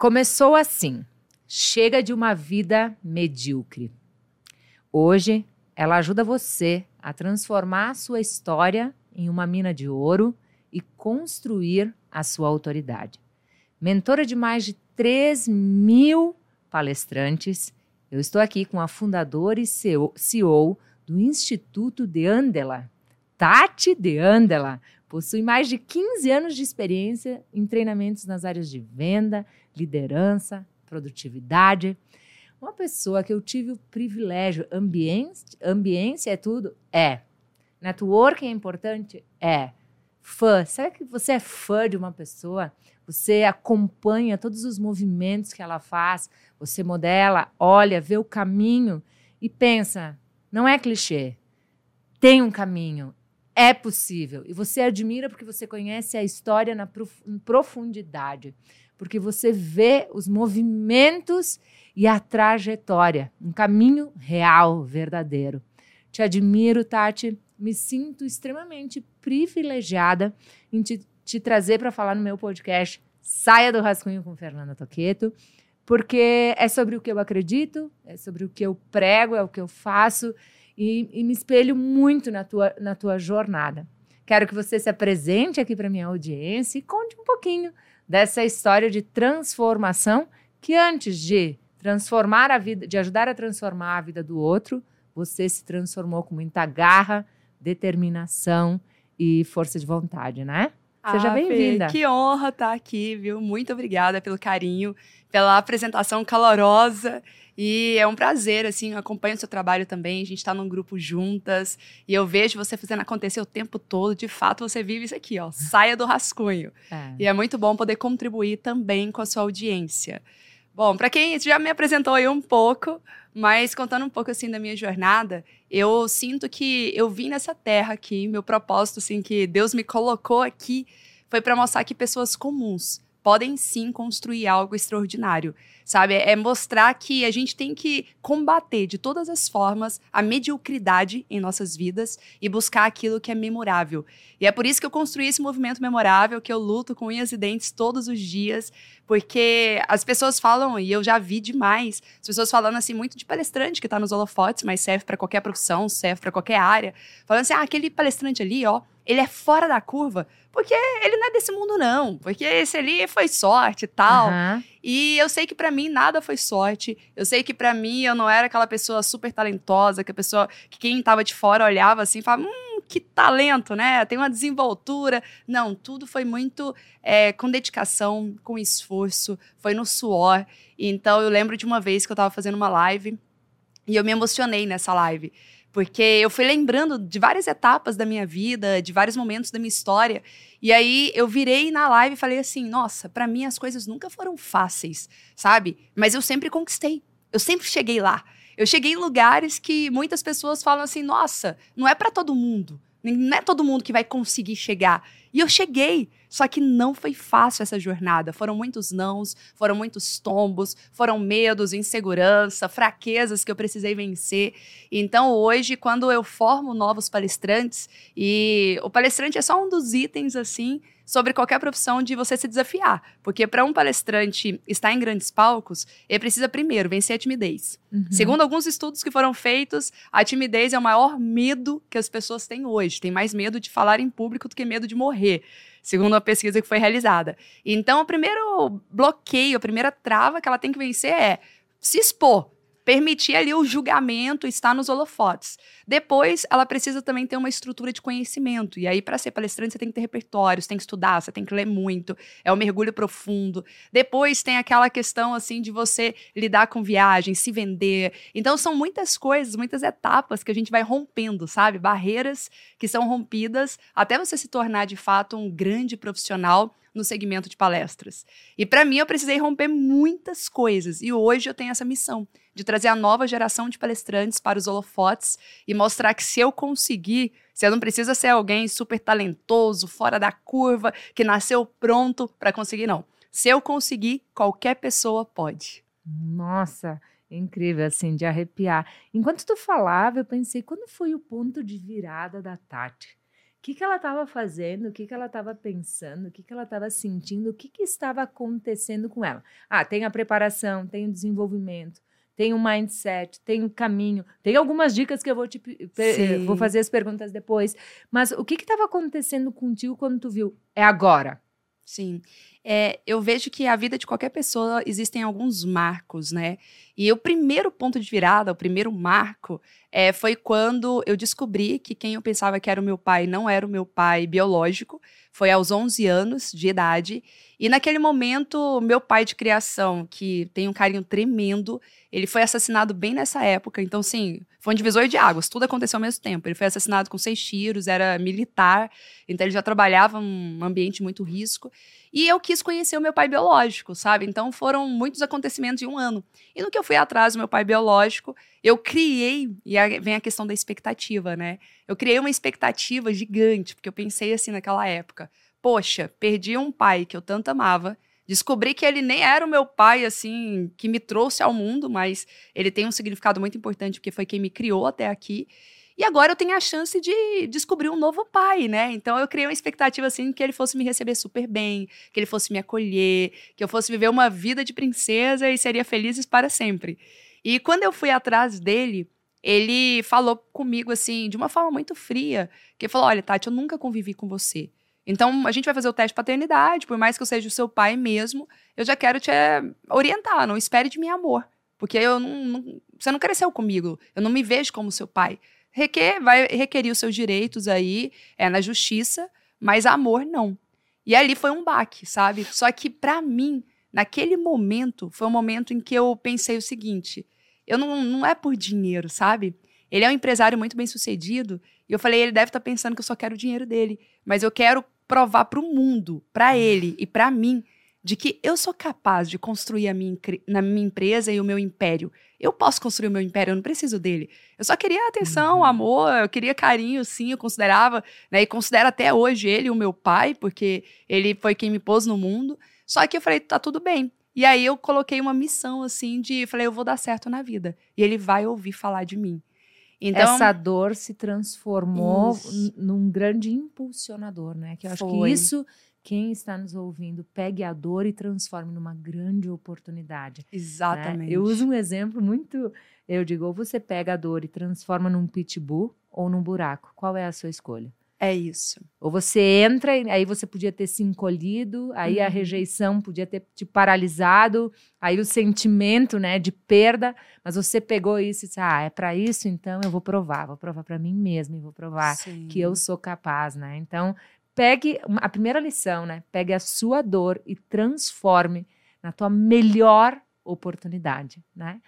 Começou assim: chega de uma vida medíocre. Hoje, ela ajuda você a transformar a sua história em uma mina de ouro e construir a sua autoridade. Mentora de mais de 3 mil palestrantes, eu estou aqui com a fundadora e CEO do Instituto de Andela, Tati de Andela. Possui mais de 15 anos de experiência em treinamentos nas áreas de venda, liderança, produtividade. Uma pessoa que eu tive o privilégio, ambiência, ambiência é tudo? É. Networking é importante? É. Fã, será que você é fã de uma pessoa? Você acompanha todos os movimentos que ela faz, você modela, olha, vê o caminho e pensa, não é clichê. Tem um caminho, é possível. E você admira porque você conhece a história na profundidade porque você vê os movimentos e a trajetória, um caminho real, verdadeiro. Te admiro, Tati. Me sinto extremamente privilegiada em te, te trazer para falar no meu podcast Saia do Rascunho com Fernanda Toqueto, porque é sobre o que eu acredito, é sobre o que eu prego, é o que eu faço e, e me espelho muito na tua, na tua jornada. Quero que você se apresente aqui para minha audiência e conte um pouquinho dessa história de transformação que antes de transformar a vida, de ajudar a transformar a vida do outro, você se transformou com muita garra, determinação e força de vontade, né? Seja ah, bem-vinda. Que honra estar aqui, viu? Muito obrigada pelo carinho, pela apresentação calorosa e é um prazer, assim, acompanho o seu trabalho também. A gente está num grupo juntas e eu vejo você fazendo acontecer o tempo todo. De fato, você vive isso aqui, ó. Saia do rascunho. É. E é muito bom poder contribuir também com a sua audiência. Bom, para quem já me apresentou aí um pouco, mas contando um pouco assim da minha jornada, eu sinto que eu vim nessa terra aqui, meu propósito assim que Deus me colocou aqui foi para mostrar que pessoas comuns podem sim construir algo extraordinário, sabe? É mostrar que a gente tem que combater de todas as formas a mediocridade em nossas vidas e buscar aquilo que é memorável. E é por isso que eu construí esse movimento memorável, que eu luto com unhas e dentes todos os dias, porque as pessoas falam, e eu já vi demais, as pessoas falando assim muito de palestrante que está nos holofotes, mas serve para qualquer profissão, serve para qualquer área, falando assim: "Ah, aquele palestrante ali, ó, ele é fora da curva, porque ele não é desse mundo, não. Porque esse ali foi sorte e tal. Uhum. E eu sei que para mim nada foi sorte. Eu sei que para mim eu não era aquela pessoa super talentosa, que a pessoa, que quem tava de fora olhava assim e falava, hum, que talento, né? Tem uma desenvoltura. Não, tudo foi muito é, com dedicação, com esforço, foi no suor. Então eu lembro de uma vez que eu tava fazendo uma live e eu me emocionei nessa live. Porque eu fui lembrando de várias etapas da minha vida, de vários momentos da minha história. E aí eu virei na live e falei assim: nossa, para mim as coisas nunca foram fáceis, sabe? Mas eu sempre conquistei. Eu sempre cheguei lá. Eu cheguei em lugares que muitas pessoas falam assim: nossa, não é para todo mundo. Não é todo mundo que vai conseguir chegar. E eu cheguei, só que não foi fácil essa jornada. Foram muitos nãos, foram muitos tombos, foram medos, insegurança, fraquezas que eu precisei vencer. Então, hoje, quando eu formo novos palestrantes, e o palestrante é só um dos itens assim sobre qualquer profissão de você se desafiar. Porque para um palestrante estar em grandes palcos, ele precisa primeiro vencer a timidez. Uhum. Segundo alguns estudos que foram feitos, a timidez é o maior medo que as pessoas têm hoje. Tem mais medo de falar em público do que medo de morrer segundo uma pesquisa que foi realizada. Então, o primeiro bloqueio, a primeira trava que ela tem que vencer é se expor permitir ali o julgamento, estar nos holofotes. Depois, ela precisa também ter uma estrutura de conhecimento. E aí, para ser palestrante, você tem que ter repertório, você tem que estudar, você tem que ler muito. É um mergulho profundo. Depois, tem aquela questão, assim, de você lidar com viagem, se vender. Então, são muitas coisas, muitas etapas que a gente vai rompendo, sabe? Barreiras que são rompidas até você se tornar, de fato, um grande profissional no segmento de palestras. E para mim eu precisei romper muitas coisas e hoje eu tenho essa missão de trazer a nova geração de palestrantes para os holofotes e mostrar que se eu conseguir, você não precisa ser alguém super talentoso, fora da curva, que nasceu pronto para conseguir não. Se eu conseguir, qualquer pessoa pode. Nossa, incrível assim de arrepiar. Enquanto tu falava, eu pensei, quando foi o ponto de virada da Tati? Que, que ela estava fazendo, o que, que ela estava pensando, o que, que ela estava sentindo, o que, que estava acontecendo com ela. Ah, tem a preparação, tem o desenvolvimento, tem o mindset, tem o caminho, tem algumas dicas que eu vou te Sim. vou fazer as perguntas depois. Mas o que estava acontecendo contigo quando tu viu? É agora. Sim. É, eu vejo que a vida de qualquer pessoa existem alguns marcos, né? E o primeiro ponto de virada, o primeiro marco, é, foi quando eu descobri que quem eu pensava que era o meu pai não era o meu pai biológico. Foi aos 11 anos de idade. E naquele momento, meu pai de criação, que tem um carinho tremendo, ele foi assassinado bem nessa época. Então, sim, foi um divisor de águas. Tudo aconteceu ao mesmo tempo. Ele foi assassinado com seis tiros, era militar. Então, ele já trabalhava num ambiente muito risco. E eu quis conhecer o meu pai biológico, sabe? Então, foram muitos acontecimentos em um ano. E no que eu fui atrás do meu pai biológico, eu criei, e vem a questão da expectativa, né? Eu criei uma expectativa gigante, porque eu pensei assim naquela época: poxa, perdi um pai que eu tanto amava. Descobri que ele nem era o meu pai, assim, que me trouxe ao mundo, mas ele tem um significado muito importante, porque foi quem me criou até aqui. E agora eu tenho a chance de descobrir um novo pai, né? Então eu criei uma expectativa assim que ele fosse me receber super bem, que ele fosse me acolher, que eu fosse viver uma vida de princesa e seria felizes para sempre. E quando eu fui atrás dele, ele falou comigo assim, de uma forma muito fria, que falou: "Olha, Tati, eu nunca convivi com você. Então, a gente vai fazer o teste de paternidade, por mais que eu seja o seu pai mesmo, eu já quero te eh, orientar, não espere de mim amor. Porque eu não, não, você não cresceu comigo, eu não me vejo como seu pai requer, vai requerir os seus direitos aí é, na justiça, mas amor não. E ali foi um baque, sabe? Só que para mim, naquele momento, foi um momento em que eu pensei o seguinte: eu não, não é por dinheiro, sabe? Ele é um empresário muito bem sucedido. E eu falei, ele deve estar tá pensando que eu só quero o dinheiro dele. Mas eu quero provar para o mundo, para ele e para mim, de que eu sou capaz de construir a minha, na minha empresa e o meu império. Eu posso construir o meu império, eu não preciso dele. Eu só queria atenção, uhum. amor, eu queria carinho, sim, eu considerava, né, e considero até hoje ele o meu pai, porque ele foi quem me pôs no mundo. Só que eu falei, tá tudo bem. E aí eu coloquei uma missão, assim, de, falei, eu vou dar certo na vida. E ele vai ouvir falar de mim. Então, essa dor se transformou num grande impulsionador, né? Que eu acho foi. que isso quem está nos ouvindo pegue a dor e transforme numa grande oportunidade. Né? Exatamente. Né? Eu uso um exemplo muito. Eu digo, ou você pega a dor e transforma num pitbull ou num buraco. Qual é a sua escolha? É isso. Ou você entra, aí você podia ter se encolhido, aí uhum. a rejeição podia ter te paralisado, aí o sentimento, né, de perda, mas você pegou isso e disse: "Ah, é para isso, então eu vou provar, vou provar para mim mesmo e vou provar Sim. que eu sou capaz", né? Então, pegue a primeira lição, né? Pegue a sua dor e transforme na tua melhor oportunidade, né?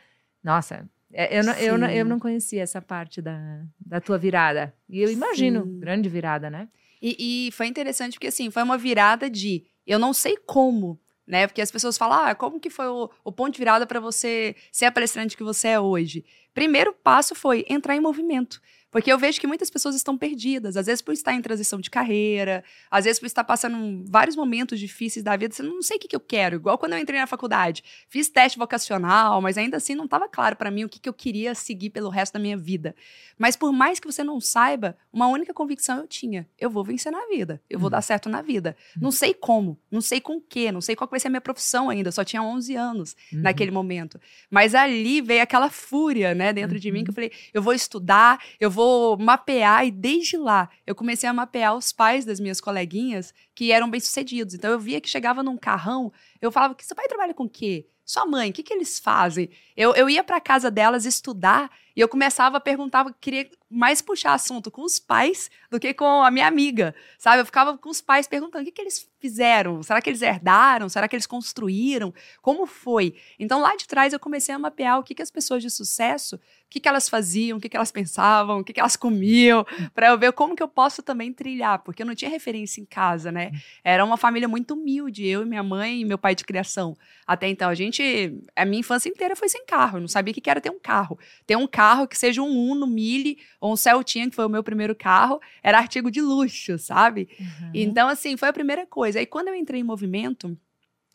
Nossa, é, eu não, eu, não, eu não conhecia essa parte da, da tua virada. E eu imagino, Sim. grande virada, né? E, e, foi interessante porque, assim, foi uma virada de eu não sei como, né? Porque as pessoas falam, ah, como que foi o, o ponto de virada para você ser a palestrante que você é hoje? Primeiro passo foi entrar em movimento. Porque eu vejo que muitas pessoas estão perdidas, às vezes por estar em transição de carreira, às vezes por estar passando vários momentos difíceis da vida, você não sei o que, que eu quero. Igual quando eu entrei na faculdade, fiz teste vocacional, mas ainda assim não estava claro para mim o que, que eu queria seguir pelo resto da minha vida. Mas por mais que você não saiba, uma única convicção eu tinha: eu vou vencer na vida, eu vou uhum. dar certo na vida. Uhum. Não sei como, não sei com o quê, não sei qual vai ser a minha profissão ainda, eu só tinha 11 anos uhum. naquele momento. Mas ali veio aquela fúria, né, dentro de mim que eu uhum. falei: eu vou estudar, eu vou vou mapear, e desde lá eu comecei a mapear os pais das minhas coleguinhas que eram bem-sucedidos. Então eu via que chegava num carrão, eu falava: que seu pai trabalha com o quê? Sua mãe, o que, que eles fazem? Eu, eu ia para casa delas estudar e eu começava a perguntar, queria mais puxar assunto com os pais do que com a minha amiga, sabe? Eu ficava com os pais perguntando o que, que eles fizeram, será que eles herdaram, será que eles construíram, como foi? Então lá de trás eu comecei a mapear o que, que as pessoas de sucesso, o que, que elas faziam, o que, que elas pensavam, o que, que elas comiam, para eu ver como que eu posso também trilhar, porque eu não tinha referência em casa, né? Era uma família muito humilde, eu e minha mãe e meu pai de criação. Até então, a gente, a minha infância inteira foi sem carro, eu não sabia o que era ter um carro. Ter um carro que seja um Uno, Mille ou um Celtinha, que foi o meu primeiro carro, era artigo de luxo, sabe? Uhum. Então, assim, foi a primeira coisa. Aí, quando eu entrei em movimento,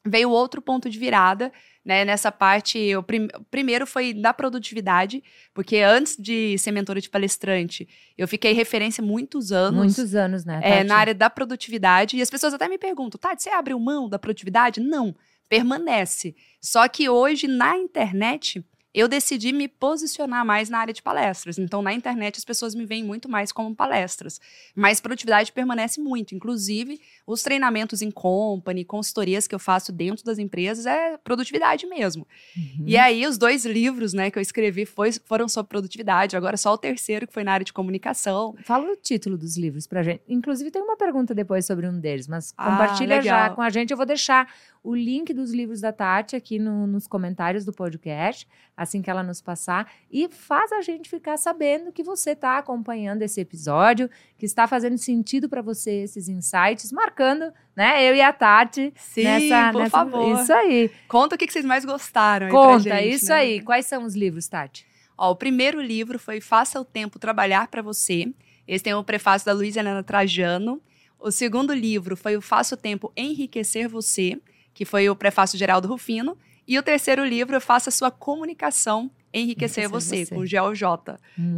veio outro ponto de virada, né? Nessa parte, o prim primeiro foi da produtividade, porque antes de ser mentora de palestrante, eu fiquei referência muitos anos. Muitos anos, né? É, na área da produtividade. E as pessoas até me perguntam, Tati, você abriu mão da produtividade? Não, permanece. Só que hoje, na internet, eu decidi me posicionar mais na área de palestras. Então, na internet, as pessoas me veem muito mais como palestras. Mas produtividade permanece muito. Inclusive, os treinamentos em company, consultorias que eu faço dentro das empresas é produtividade mesmo. Uhum. E aí, os dois livros né, que eu escrevi foi, foram sobre produtividade. Agora, só o terceiro, que foi na área de comunicação. Fala o título dos livros pra gente. Inclusive, tem uma pergunta depois sobre um deles, mas ah, compartilha já com a gente. Eu vou deixar o link dos livros da Tati aqui no, nos comentários do podcast, assim que ela nos passar, e faz a gente ficar sabendo que você está acompanhando esse episódio, que está fazendo sentido para você esses insights, marcando, né, eu e a Tati. Sim, nessa, por nessa, favor. Isso aí. Conta o que, vocês mais gostaram. Conta, gente, isso né? aí. Quais são os livros, Tati? Ó, o primeiro livro foi Faça o Tempo Trabalhar para Você. Esse tem o prefácio da Luísa Helena Trajano. O segundo livro foi o Faça o Tempo Enriquecer Você que foi o prefácio geral do Rufino. E o terceiro livro, Faça Sua Comunicação Enriquecer, Enriquecer você, você, com GeoJ,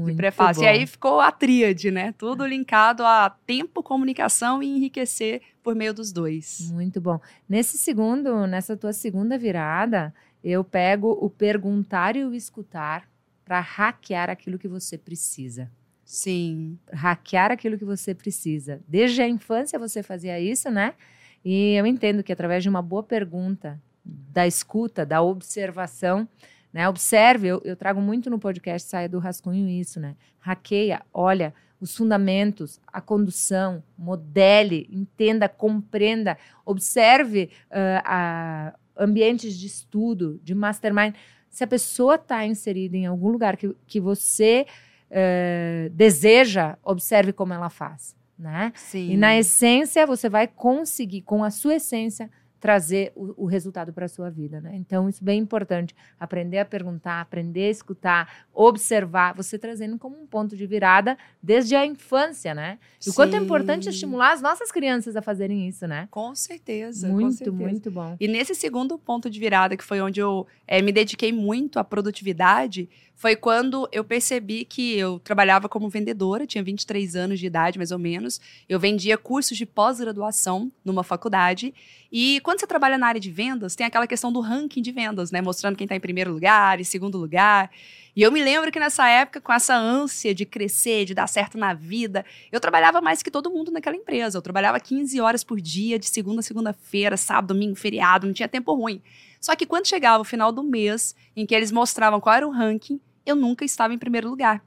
de prefácio. Bom. E aí ficou a tríade, né? Tudo linkado a tempo, comunicação e enriquecer por meio dos dois. Muito bom. Nesse segundo, nessa tua segunda virada, eu pego o perguntar e o escutar para hackear aquilo que você precisa. Sim. Hackear aquilo que você precisa. Desde a infância você fazia isso, né? E eu entendo que através de uma boa pergunta, da escuta, da observação, né? Observe, eu, eu trago muito no podcast Saia do Rascunho isso, né? Hackeia, olha os fundamentos, a condução, modele, entenda, compreenda, observe uh, ambientes de estudo, de mastermind. Se a pessoa está inserida em algum lugar que, que você uh, deseja, observe como ela faz né? Sim. E na essência você vai conseguir, com a sua essência, trazer o, o resultado para a sua vida, né? Então, isso é bem importante. Aprender a perguntar, aprender a escutar, observar, você trazendo como um ponto de virada desde a infância, né? E o quanto é importante estimular as nossas crianças a fazerem isso, né? Com certeza. Muito, com certeza. muito bom. E nesse segundo ponto de virada, que foi onde eu é, me dediquei muito à produtividade, foi quando eu percebi que eu trabalhava como vendedora, tinha 23 anos de idade, mais ou menos. Eu vendia cursos de pós-graduação numa faculdade. E quando você trabalha na área de vendas, tem aquela questão do ranking de vendas, né? Mostrando quem está em primeiro lugar, em segundo lugar. E eu me lembro que nessa época, com essa ânsia de crescer, de dar certo na vida, eu trabalhava mais que todo mundo naquela empresa. Eu trabalhava 15 horas por dia, de segunda a segunda-feira, sábado, domingo, feriado, não tinha tempo ruim. Só que quando chegava o final do mês, em que eles mostravam qual era o ranking, eu nunca estava em primeiro lugar.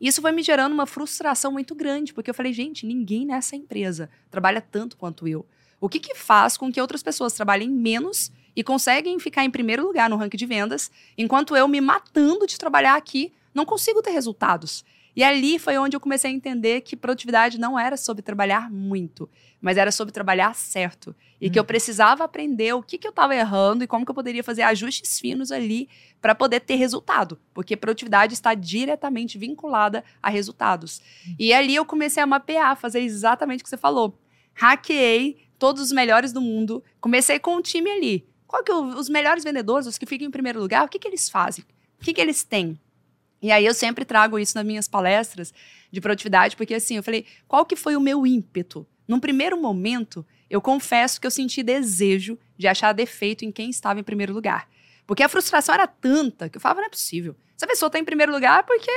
Isso foi me gerando uma frustração muito grande, porque eu falei, gente, ninguém nessa empresa trabalha tanto quanto eu. O que, que faz com que outras pessoas trabalhem menos e conseguem ficar em primeiro lugar no ranking de vendas, enquanto eu me matando de trabalhar aqui, não consigo ter resultados? E ali foi onde eu comecei a entender que produtividade não era sobre trabalhar muito, mas era sobre trabalhar certo. E que eu uhum. precisava aprender o que, que eu estava errando e como que eu poderia fazer ajustes finos ali para poder ter resultado. Porque produtividade está diretamente vinculada a resultados. Uhum. E ali eu comecei a mapear, fazer exatamente o que você falou. Hackeei todos os melhores do mundo. Comecei com um time ali. Qual que é os melhores vendedores, os que ficam em primeiro lugar, o que, que eles fazem? O que, que eles têm? E aí eu sempre trago isso nas minhas palestras de produtividade, porque assim, eu falei, qual que foi o meu ímpeto? Num primeiro momento, eu confesso que eu senti desejo de achar defeito em quem estava em primeiro lugar. Porque a frustração era tanta que eu falava, não é possível. Essa pessoa está em primeiro lugar porque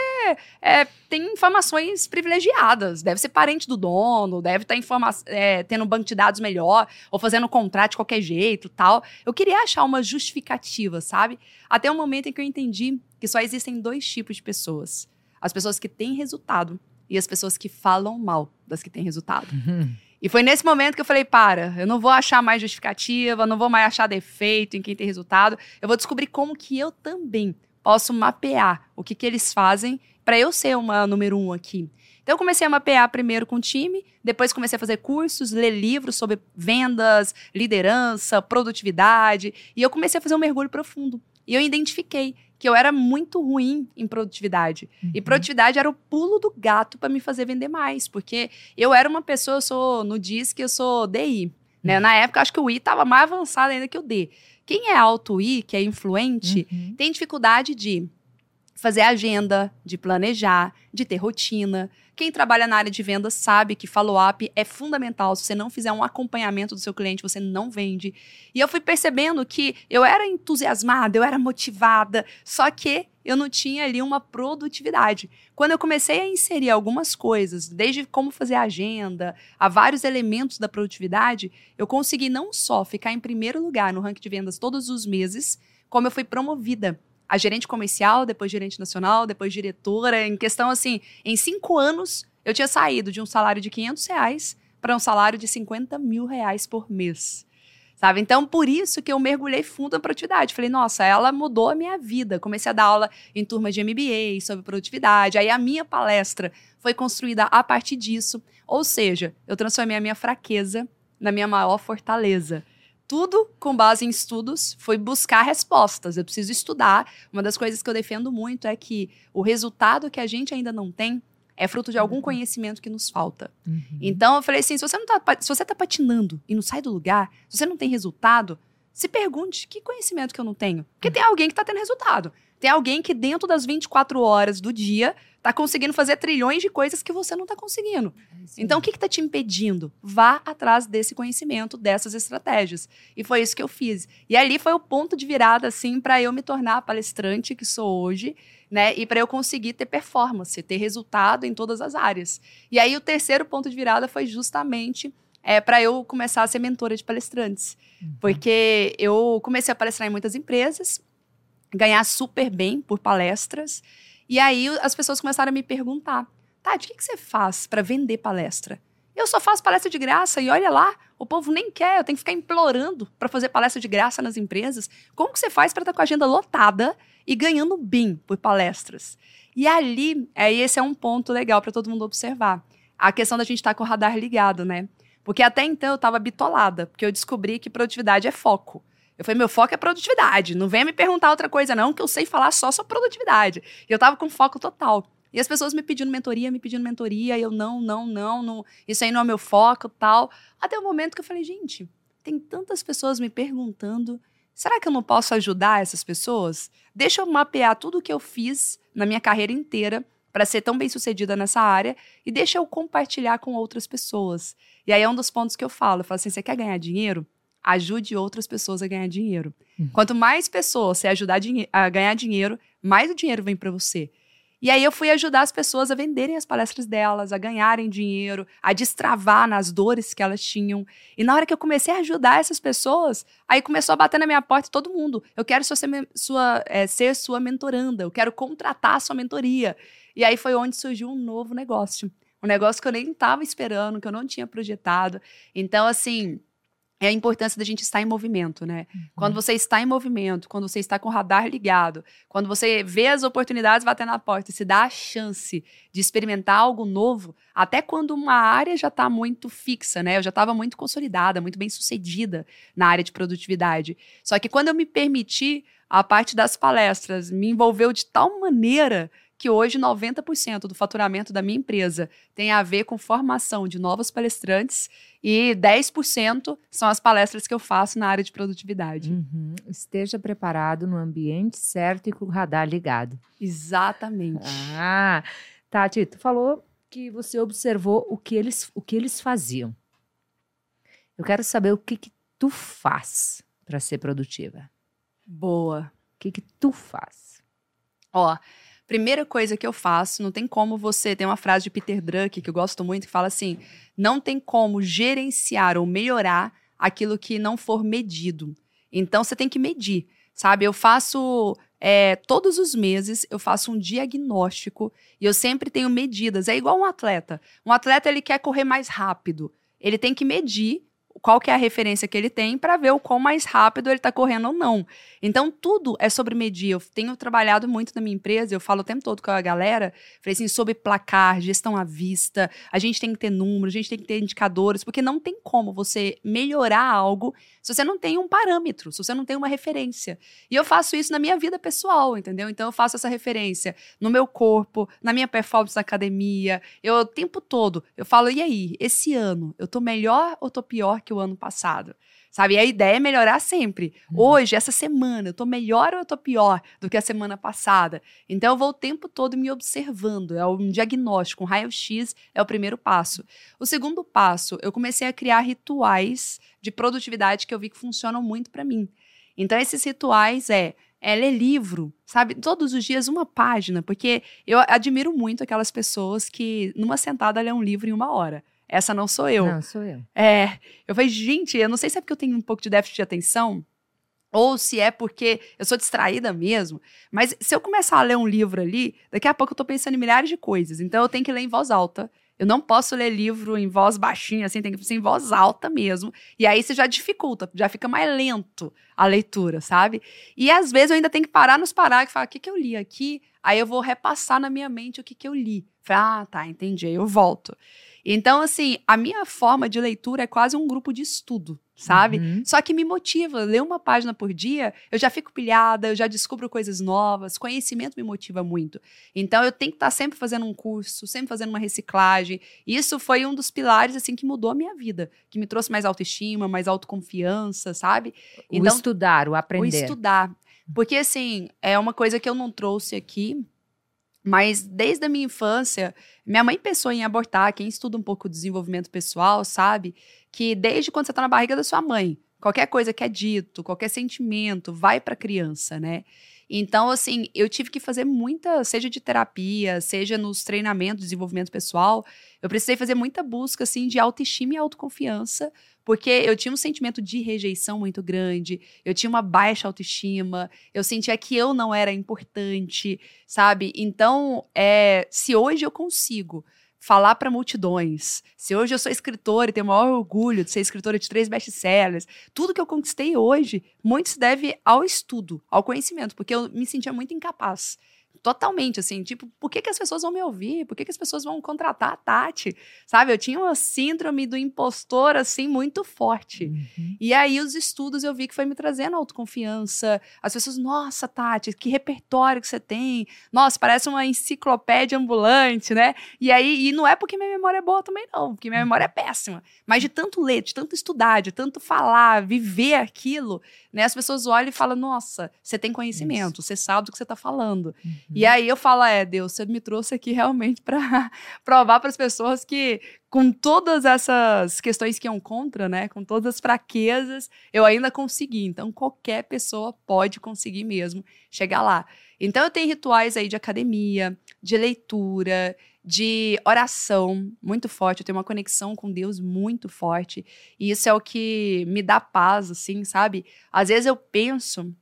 é, tem informações privilegiadas. Deve ser parente do dono, deve estar tá é, tendo um banco de dados melhor, ou fazendo contrato de qualquer jeito tal. Eu queria achar uma justificativa, sabe? Até o momento em que eu entendi que só existem dois tipos de pessoas: as pessoas que têm resultado e as pessoas que falam mal das que têm resultado. Uhum. E foi nesse momento que eu falei: para, eu não vou achar mais justificativa, não vou mais achar defeito em quem tem resultado, eu vou descobrir como que eu também posso mapear o que, que eles fazem para eu ser uma número um aqui. Então eu comecei a mapear primeiro com o time, depois comecei a fazer cursos, ler livros sobre vendas, liderança, produtividade, e eu comecei a fazer um mergulho profundo. E eu identifiquei que eu era muito ruim em produtividade. Uhum. E produtividade era o pulo do gato para me fazer vender mais, porque eu era uma pessoa, eu sou no DIS que eu sou DI, Né? Na época, acho que o I estava mais avançado ainda que o D. Quem é alto I, que é influente, uhum. tem dificuldade de fazer agenda, de planejar, de ter rotina. Quem trabalha na área de vendas sabe que follow-up é fundamental. Se você não fizer um acompanhamento do seu cliente, você não vende. E eu fui percebendo que eu era entusiasmada, eu era motivada, só que eu não tinha ali uma produtividade. Quando eu comecei a inserir algumas coisas, desde como fazer agenda, a vários elementos da produtividade, eu consegui não só ficar em primeiro lugar no ranking de vendas todos os meses, como eu fui promovida a gerente comercial, depois gerente nacional, depois diretora. Em questão, assim, em cinco anos, eu tinha saído de um salário de 500 reais para um salário de 50 mil reais por mês. Sabe? Então, por isso que eu mergulhei fundo na produtividade. Falei, nossa, ela mudou a minha vida. Comecei a dar aula em turma de MBA sobre produtividade. Aí a minha palestra foi construída a partir disso. Ou seja, eu transformei a minha fraqueza na minha maior fortaleza tudo com base em estudos, foi buscar respostas. Eu preciso estudar. Uma das coisas que eu defendo muito é que o resultado que a gente ainda não tem é fruto de algum uhum. conhecimento que nos falta. Uhum. Então eu falei assim: se você não tá, se você tá patinando e não sai do lugar, se você não tem resultado, se pergunte que conhecimento que eu não tenho. Porque uhum. tem alguém que está tendo resultado. Tem alguém que dentro das 24 horas do dia tá conseguindo fazer trilhões de coisas que você não tá conseguindo. É então, o que está te impedindo? Vá atrás desse conhecimento, dessas estratégias. E foi isso que eu fiz. E ali foi o ponto de virada, assim, para eu me tornar a palestrante que sou hoje, né? E para eu conseguir ter performance, ter resultado em todas as áreas. E aí, o terceiro ponto de virada foi justamente é, para eu começar a ser mentora de palestrantes. Uhum. Porque eu comecei a palestrar em muitas empresas, ganhar super bem por palestras. E aí as pessoas começaram a me perguntar: Tati, o que, que você faz para vender palestra? Eu só faço palestra de graça e olha lá, o povo nem quer, eu tenho que ficar implorando para fazer palestra de graça nas empresas. Como que você faz para estar tá com a agenda lotada e ganhando bem por palestras? E ali, aí esse é um ponto legal para todo mundo observar. A questão da gente estar tá com o radar ligado, né? Porque até então eu estava bitolada, porque eu descobri que produtividade é foco. Eu falei, meu foco é produtividade. Não venha me perguntar outra coisa, não, que eu sei falar só sobre produtividade. E eu tava com foco total. E as pessoas me pedindo mentoria, me pedindo mentoria, e eu, não, não, não, não, isso aí não é meu foco, tal. Até o momento que eu falei, gente, tem tantas pessoas me perguntando, será que eu não posso ajudar essas pessoas? Deixa eu mapear tudo o que eu fiz na minha carreira inteira para ser tão bem sucedida nessa área e deixa eu compartilhar com outras pessoas. E aí é um dos pontos que eu falo, eu falo assim, você quer ganhar dinheiro? Ajude outras pessoas a ganhar dinheiro. Uhum. Quanto mais pessoas você ajudar a ganhar dinheiro, mais o dinheiro vem para você. E aí eu fui ajudar as pessoas a venderem as palestras delas, a ganharem dinheiro, a destravar nas dores que elas tinham. E na hora que eu comecei a ajudar essas pessoas, aí começou a bater na minha porta todo mundo. Eu quero ser sua, é, ser sua mentoranda, eu quero contratar a sua mentoria. E aí foi onde surgiu um novo negócio. Um negócio que eu nem estava esperando, que eu não tinha projetado. Então, assim, é a importância da gente estar em movimento, né? Uhum. Quando você está em movimento, quando você está com o radar ligado, quando você vê as oportunidades bater na porta e se dá a chance de experimentar algo novo, até quando uma área já está muito fixa, né? Eu já estava muito consolidada, muito bem sucedida na área de produtividade. Só que quando eu me permiti, a parte das palestras me envolveu de tal maneira que hoje 90% do faturamento da minha empresa tem a ver com formação de novos palestrantes e 10% são as palestras que eu faço na área de produtividade. Uhum. Esteja preparado no ambiente certo e com o radar ligado. Exatamente. Ah, Tati, tu falou que você observou o que eles, o que eles faziam. Eu quero saber o que, que tu faz para ser produtiva. Boa. O que, que tu faz? Ó, Primeira coisa que eu faço, não tem como você. Tem uma frase de Peter Drucker que eu gosto muito que fala assim: não tem como gerenciar ou melhorar aquilo que não for medido. Então você tem que medir, sabe? Eu faço é, todos os meses eu faço um diagnóstico e eu sempre tenho medidas. É igual um atleta. Um atleta ele quer correr mais rápido. Ele tem que medir qual que é a referência que ele tem para ver o quão mais rápido ele está correndo ou não. Então, tudo é sobre medir. Eu tenho trabalhado muito na minha empresa, eu falo o tempo todo com a galera, falei assim, sobre placar, gestão à vista, a gente tem que ter números, a gente tem que ter indicadores, porque não tem como você melhorar algo se você não tem um parâmetro, se você não tem uma referência. E eu faço isso na minha vida pessoal, entendeu? Então, eu faço essa referência no meu corpo, na minha performance na academia, eu o tempo todo, eu falo, e aí, esse ano, eu tô melhor ou tô pior que o ano passado. Sabe? E a ideia é melhorar sempre. Uhum. Hoje, essa semana, eu tô melhor ou eu tô pior do que a semana passada? Então, eu vou o tempo todo me observando. É um diagnóstico, um raio-x é o primeiro passo. O segundo passo, eu comecei a criar rituais de produtividade que eu vi que funcionam muito para mim. Então, esses rituais é é ler livro, sabe? Todos os dias uma página, porque eu admiro muito aquelas pessoas que numa sentada lê um livro em uma hora. Essa não sou eu. Não, sou eu. É. Eu falei, gente, eu não sei se é porque eu tenho um pouco de déficit de atenção, ou se é porque eu sou distraída mesmo. Mas se eu começar a ler um livro ali, daqui a pouco eu tô pensando em milhares de coisas. Então eu tenho que ler em voz alta. Eu não posso ler livro em voz baixinha, assim, tem que ser em voz alta mesmo. E aí você já dificulta, já fica mais lento a leitura, sabe? E às vezes eu ainda tenho que parar nos parágrafos e falar: o que, que eu li aqui? Aí eu vou repassar na minha mente o que, que eu li. Falei, ah, tá, entendi. Aí eu volto. Então, assim, a minha forma de leitura é quase um grupo de estudo, sabe? Uhum. Só que me motiva. Ler uma página por dia, eu já fico pilhada, eu já descubro coisas novas. Conhecimento me motiva muito. Então, eu tenho que estar sempre fazendo um curso, sempre fazendo uma reciclagem. Isso foi um dos pilares, assim, que mudou a minha vida. Que me trouxe mais autoestima, mais autoconfiança, sabe? Então, o estudar, o aprender. O estudar. Porque, assim, é uma coisa que eu não trouxe aqui, mas desde a minha infância, minha mãe pensou em abortar. Quem estuda um pouco desenvolvimento pessoal sabe que desde quando você está na barriga da sua mãe, qualquer coisa que é dito, qualquer sentimento, vai para a criança, né? Então, assim, eu tive que fazer muita, seja de terapia, seja nos treinamentos de desenvolvimento pessoal, eu precisei fazer muita busca, assim, de autoestima e autoconfiança, porque eu tinha um sentimento de rejeição muito grande, eu tinha uma baixa autoestima, eu sentia que eu não era importante, sabe? Então, é, se hoje eu consigo falar para multidões. Se hoje eu sou escritora e tenho o maior orgulho de ser escritora de três best-sellers, tudo que eu conquistei hoje, muito se deve ao estudo, ao conhecimento, porque eu me sentia muito incapaz. Totalmente, assim, tipo, por que, que as pessoas vão me ouvir? Por que, que as pessoas vão contratar a Tati? Sabe, eu tinha uma síndrome do impostor, assim, muito forte. Uhum. E aí, os estudos eu vi que foi me trazendo autoconfiança. As pessoas, nossa, Tati, que repertório que você tem. Nossa, parece uma enciclopédia ambulante, né? E aí, e não é porque minha memória é boa também, não, porque minha memória é péssima. Mas de tanto ler, de tanto estudar, de tanto falar, viver aquilo, né? As pessoas olham e falam, nossa, você tem conhecimento, Isso. você sabe do que você está falando. Uhum. E aí eu falo, é, Deus, você me trouxe aqui realmente para provar para as pessoas que com todas essas questões que iam contra, né, com todas as fraquezas, eu ainda consegui. Então qualquer pessoa pode conseguir mesmo chegar lá. Então eu tenho rituais aí de academia, de leitura, de oração muito forte. Eu tenho uma conexão com Deus muito forte. E isso é o que me dá paz, assim, sabe? Às vezes eu penso.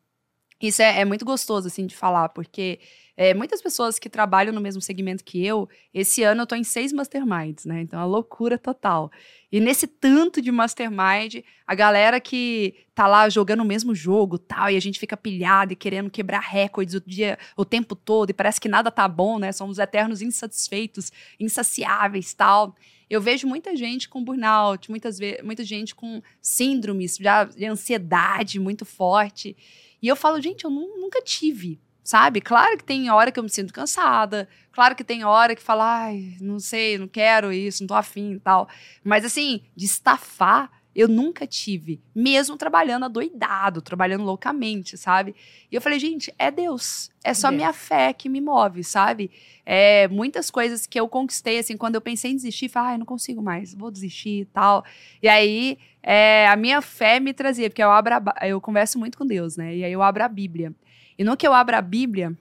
Isso é, é muito gostoso, assim, de falar, porque é, muitas pessoas que trabalham no mesmo segmento que eu, esse ano eu tô em seis masterminds, né? Então é uma loucura total. E nesse tanto de mastermind, a galera que tá lá jogando o mesmo jogo, tal, e a gente fica pilhado e querendo quebrar recordes o dia, o tempo todo, e parece que nada tá bom, né? Somos eternos insatisfeitos, insaciáveis, tal. Eu vejo muita gente com burnout, muitas muita gente com síndromes de ansiedade muito forte. E eu falo, gente, eu nunca tive sabe? Claro que tem hora que eu me sinto cansada, claro que tem hora que fala, ai, não sei, não quero isso, não tô afim e tal. Mas assim, de estafar, eu nunca tive, mesmo trabalhando adoidado, trabalhando loucamente, sabe? E eu falei, gente, é Deus. É só Deus. minha fé que me move, sabe? É, muitas coisas que eu conquistei, assim, quando eu pensei em desistir, falei, ai, não consigo mais, vou desistir e tal. E aí, é, a minha fé me trazia, porque eu, abro a, eu converso muito com Deus, né? E aí eu abro a Bíblia. E no que eu abro a Bíblia,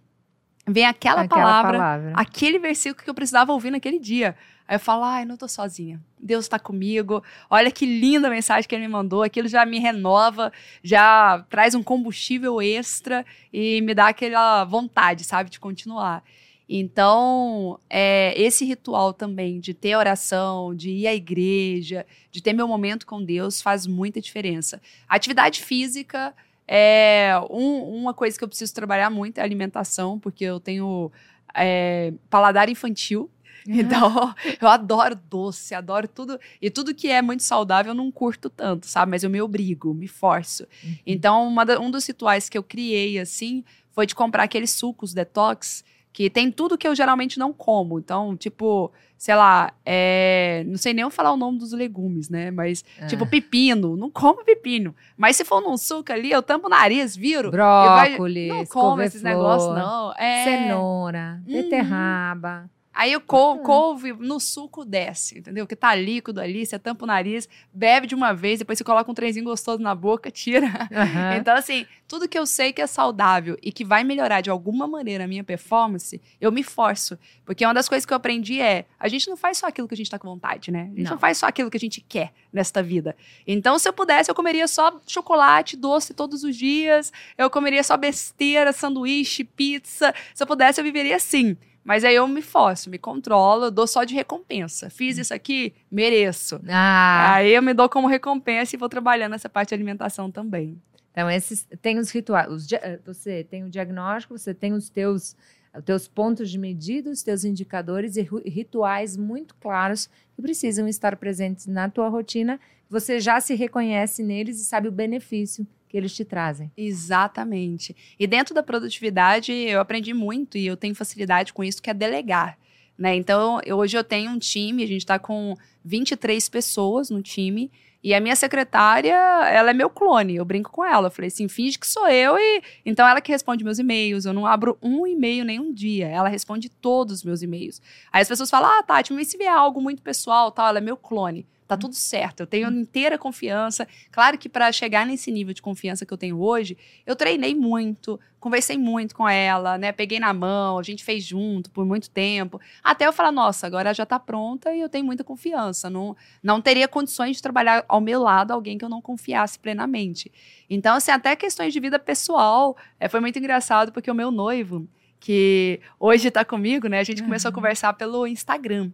vem aquela, aquela palavra, palavra, aquele versículo que eu precisava ouvir naquele dia. Aí eu falo, ai, não tô sozinha. Deus está comigo. Olha que linda mensagem que ele me mandou. Aquilo já me renova, já traz um combustível extra e me dá aquela vontade, sabe, de continuar. Então, é, esse ritual também de ter oração, de ir à igreja, de ter meu momento com Deus faz muita diferença. A atividade física é, um, uma coisa que eu preciso trabalhar muito é alimentação, porque eu tenho é, paladar infantil. Uhum. Então, eu adoro doce, adoro tudo. E tudo que é muito saudável eu não curto tanto, sabe? Mas eu me obrigo, me forço. Uhum. Então, da, um dos rituais que eu criei, assim, foi de comprar aqueles sucos detox que tem tudo que eu geralmente não como. Então, tipo, sei lá, é, não sei nem falar o nome dos legumes, né? Mas, Ah. tipo, pepino. Não como pepino. Mas se for num suco ali, eu tampo o nariz, viro. Brócolis, não como esses negócios, não. É, Cenoura, beterraba. Aí o cou- Bacana. couve no suco desce, entendeu? Que tá líquido ali, você tampa o nariz, bebe de uma vez, depois você coloca um trenzinho gostoso na boca, tira. Aham. Então, assim, tudo que eu sei que é saudável e que vai melhorar de alguma maneira a minha performance, eu me forço. Porque uma das coisas que eu aprendi é: a gente não faz só aquilo que a gente tá com vontade, né? A gente não, Não. faz só aquilo que a gente quer nesta vida. Então, se eu pudesse, eu comeria só chocolate doce todos os dias, eu comeria só besteira, sanduíche, pizza. Se eu pudesse, eu viveria assim. Mas aí eu me forço, me controlo, dou só de recompensa. Fiz isso aqui, mereço. Ah, Aí eu me dou como recompensa e vou trabalhando nessa parte de alimentação também. então esses tem os rituais. os eh, você tem o diagnóstico, você tem os teus, os teus pontos de medida, os teus indicadores e rituais muito claros que precisam estar presentes na tua rotina. Você já se reconhece neles e sabe o benefício que eles te trazem. Exatamente. E dentro da produtividade, eu aprendi muito e eu tenho facilidade com isso, que é delegar. Né? Então, eu- hoje eu tenho um time, a gente está com 23 pessoas no time, e a minha secretária, ela é meu clone, eu brinco com ela. Eu falei assim, finge que sou eu, e então ela que responde meus e-mails. Eu não abro um e-mail nenhum dia, ela responde todos os meus e-mails. Aí as pessoas falam, ah, Tati, mas se vier algo muito pessoal, tal, ela é meu clone. Tá tudo certo, eu tenho inteira confiança. Claro que para chegar nesse nível de confiança que eu tenho hoje, eu treinei muito, conversei muito com ela, né? Peguei na mão, a gente fez junto por muito tempo. Até eu falar, nossa, agora já tá pronta e eu tenho muita confiança. Não, não teria condições de trabalhar ao meu lado alguém que eu não confiasse plenamente. Então, assim, até questões de vida pessoal, é, foi muito engraçado porque o meu noivo, que hoje tá comigo, né? A gente começou a Uhum. conversar pelo Instagram.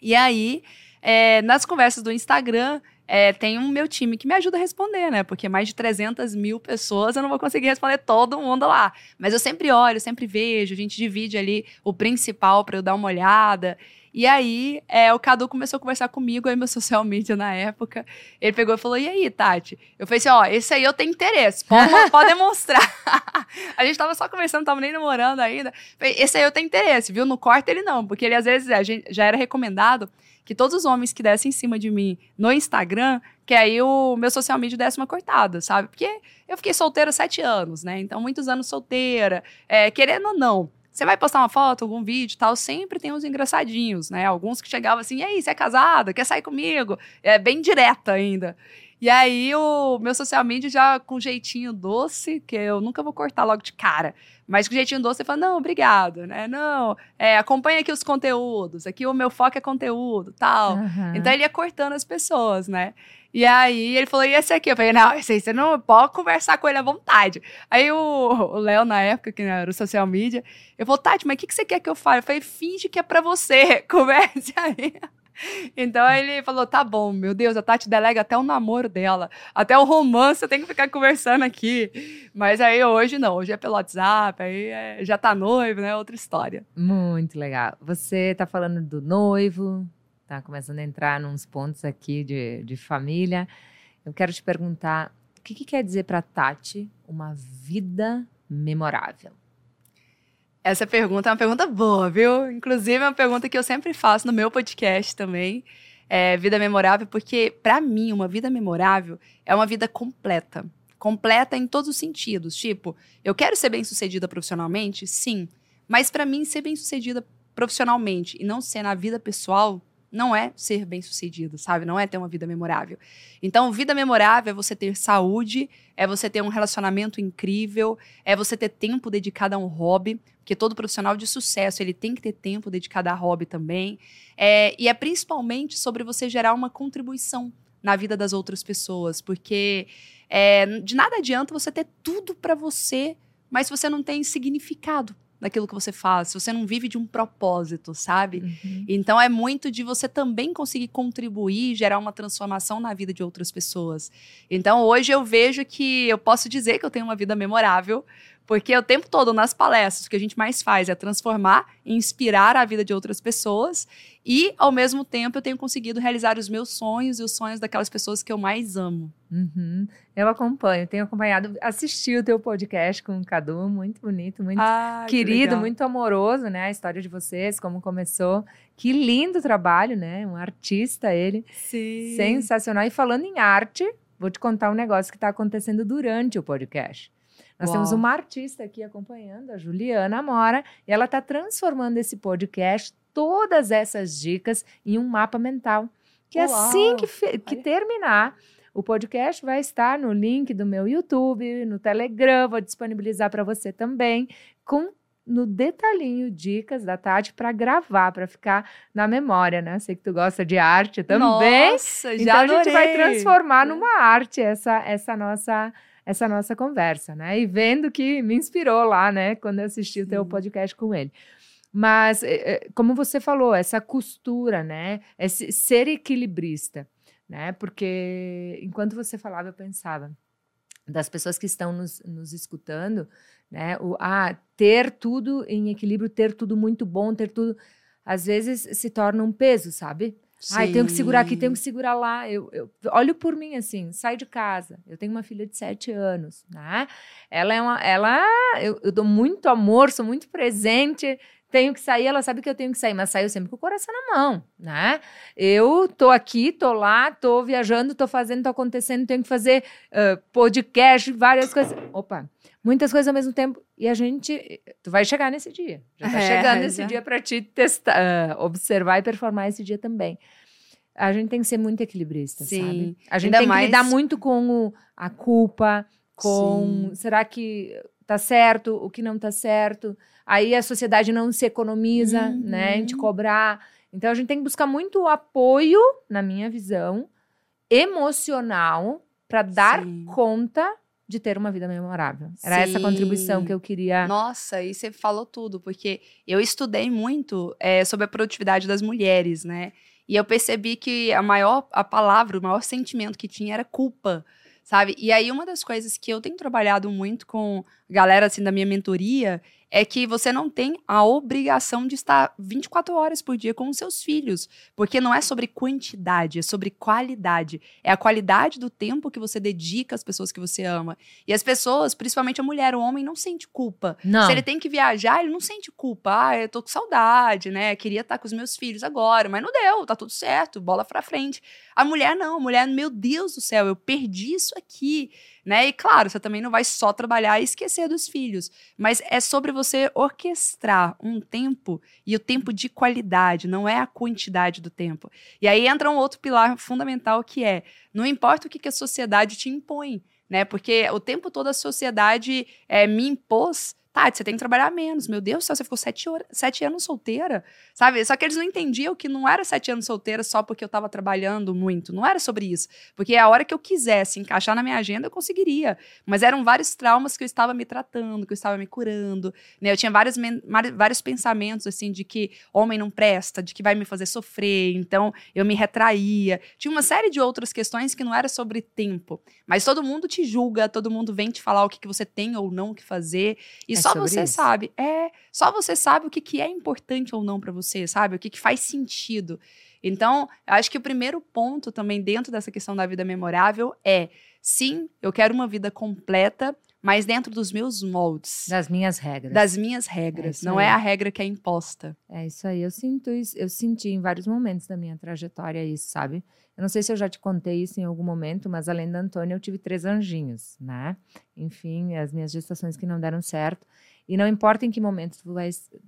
E aí, é, nas conversas do Instagram, é, tem um meu time que me ajuda a responder, né? Porque mais de 300 mil pessoas eu não vou conseguir responder todo mundo lá. Mas eu sempre olho, sempre vejo, a gente divide ali o principal para eu dar uma olhada. E aí, é, o Cadu começou a conversar comigo, aí meu social media na época. Ele pegou e falou: E aí, Tati? Eu falei assim: Ó, esse aí eu tenho interesse, pode, pode demonstrar. a gente tava só conversando, tava nem namorando ainda. Falei, esse aí eu tenho interesse, viu? No corte ele não, porque ele às vezes gente, já era recomendado que todos os homens que dessem em cima de mim no Instagram, que aí o meu social media desse uma cortada, sabe? Porque eu fiquei solteira sete anos, né? Então, muitos anos solteira, é, querendo ou não. Você vai postar uma foto, algum vídeo tal, sempre tem uns engraçadinhos, né? Alguns que chegavam assim, e aí, você é casada? Quer sair comigo? É bem direta ainda. E aí, o meu social media já com jeitinho doce, que eu nunca vou cortar logo de cara, mas com jeitinho doce, você fala, não, obrigado, né? Não, é, acompanha aqui os conteúdos, aqui o meu foco é conteúdo, tal. Aham. Então ele ia cortando as pessoas, né? E aí ele falou, e esse aqui? Eu falei, não, esse aí você não pode conversar com ele à vontade. Aí o o Léo, na época, que era o social media, eu falei, Tati, mas o que, que você quer que eu fale? Eu falei, finge que é pra você, converse aí. Então ele falou, tá bom, meu Deus, a Tati delega até o namoro dela, até o romance eu tenho que ficar conversando aqui. Mas aí hoje não, hoje é pelo WhatsApp, aí é- já tá noivo, né? Outra história. Muito legal. Você está falando do noivo, tá começando a entrar nos pontos aqui de, de família. Eu quero te perguntar, o que, que quer dizer para Tati uma vida memorável? Essa pergunta é uma pergunta boa, viu? Inclusive, é uma pergunta que eu sempre faço no meu podcast também. É, vida memorável, porque, para mim, uma vida memorável é uma vida completa. Completa em todos os sentidos. Tipo, eu quero ser bem-sucedida profissionalmente? Sim. Mas, para mim, ser bem-sucedida profissionalmente e não ser na vida pessoal não é ser bem-sucedido, sabe? Não é ter uma vida memorável. Então, vida memorável é você ter saúde, é você ter um relacionamento incrível, é você ter tempo dedicado a um hobby, porque todo profissional de sucesso ele tem que ter tempo dedicado a hobby também. É, e é principalmente sobre você gerar uma contribuição na vida das outras pessoas, porque é, de nada adianta você ter tudo para você, mas se você não tem significado naquilo que você faz, se você não vive de um propósito, sabe? Uhum. Então é muito de você também conseguir contribuir, gerar uma transformação na vida de outras pessoas. Então hoje eu vejo que eu posso dizer que eu tenho uma vida memorável, Porque o tempo todo nas palestras, o que a gente mais faz é transformar e inspirar a vida de outras pessoas. E, ao mesmo tempo, eu tenho conseguido realizar os meus sonhos e os sonhos daquelas pessoas que eu mais amo. Uhum. Eu acompanho, tenho acompanhado, assisti o teu podcast com o Cadu, muito bonito, muito ah, querido, que muito amoroso, né? A história de vocês, como começou. Que lindo trabalho, né? Um artista ele. Sim. Sensacional. E falando em arte, vou te contar um negócio que está acontecendo durante o podcast. Nós Uau. temos uma artista aqui acompanhando, a Juliana Mora, e ela está transformando esse podcast todas essas dicas em um mapa mental. Que Uau. assim que, que terminar, o podcast vai estar no link do meu YouTube, no Telegram, vou disponibilizar para você também, com no detalhinho dicas da Tati para gravar, para ficar na memória, né? Sei que tu gosta de arte também. Nossa, já então adorei. a gente vai transformar numa arte essa essa nossa essa nossa conversa, né? E vendo que me inspirou lá, né, quando eu assisti Sim. o teu podcast com ele. Mas, eh, eh, como você falou, essa costura, né? Esse ser equilibrista, né? Porque enquanto você falava, eu pensava das pessoas que estão nos, nos escutando, né? O, ah, ter tudo em equilíbrio, ter tudo muito bom, ter tudo, às vezes se torna um peso, sabe? Sim. Ai, tenho que segurar aqui, tenho que segurar lá. Eu, eu olho por mim assim, saio de casa. Eu tenho uma filha de sete anos, né? Ela é uma, ela, eu, eu dou muito amor, sou muito presente tenho que sair, ela sabe que eu tenho que sair, mas saio sempre com o coração na mão, né? Eu tô aqui, tô lá, tô viajando, tô fazendo, tô acontecendo, tenho que fazer uh, podcast, várias coisas. Opa, muitas coisas ao mesmo tempo. E a gente, tu vai chegar nesse dia. Já tá é, chegando esse dia para te testar, uh, observar e performar esse dia também. A gente tem que ser muito equilibrista, Sim. sabe? A gente Ainda tem mais... que lidar muito com o, a culpa, com Sim. será que tá certo, o que não tá certo. Aí a sociedade não se economiza, uhum. né? A gente cobrar. Então a gente tem que buscar muito apoio, na minha visão, emocional para dar Sim. conta de ter uma vida memorável. Era Sim. essa contribuição que eu queria. Nossa, e você falou tudo, porque eu estudei muito é, sobre a produtividade das mulheres, né? E eu percebi que a maior, a palavra, o maior sentimento que tinha era culpa sabe? E aí, uma das coisas que eu tenho trabalhado muito com galera, assim, da minha mentoria, é que você não tem a obrigação de estar 24 horas por dia com os seus filhos, porque não é sobre quantidade, é sobre qualidade. É a qualidade do tempo que você dedica às pessoas que você ama. E as pessoas, principalmente a mulher, o homem não sente culpa. Não. Se ele tem que viajar, ele não sente culpa. Ah, eu tô com saudade, né? Queria estar com os meus filhos agora, mas não deu, tá tudo certo, bola pra frente. A mulher não, a mulher, meu Deus do céu, eu perdi isso aqui né? E claro, você também não vai só trabalhar e esquecer dos filhos, mas é sobre você orquestrar um tempo e o tempo de qualidade, não é a quantidade do tempo. E aí entra um outro pilar fundamental que é: não importa o que, que a sociedade te impõe, né? Porque o tempo todo a sociedade é, me impôs Tati, você tem que trabalhar menos. Meu Deus do céu, você ficou sete, horas, sete anos solteira, sabe? Só que eles não entendiam que não era sete anos solteira só porque eu estava trabalhando muito. Não era sobre isso. Porque a hora que eu quisesse encaixar na minha agenda, eu conseguiria. Mas eram vários traumas que eu estava me tratando, que eu estava me curando. Né? Eu tinha vários, vários pensamentos, assim, de que homem não presta, de que vai me fazer sofrer. Então, eu me retraía. Tinha uma série de outras questões que não era sobre tempo. Mas todo mundo te julga, todo mundo vem te falar o que, que você tem ou não que fazer. É só você isso. sabe. É, só você sabe o que, que é importante ou não para você, sabe? O que, que faz sentido. Então, eu acho que o primeiro ponto também dentro dessa questão da vida memorável é: sim, eu quero uma vida completa, mas dentro dos meus moldes. Das minhas regras. Das minhas regras. É não é aí. é a regra que é imposta. É isso aí. Eu sinto isso, eu senti em vários momentos da minha trajetória isso, sabe? Eu não sei se eu já te contei isso em algum momento, mas além da Antônia, eu tive três anjinhos, né? Enfim, as minhas gestações que não deram certo. E não importa em que momento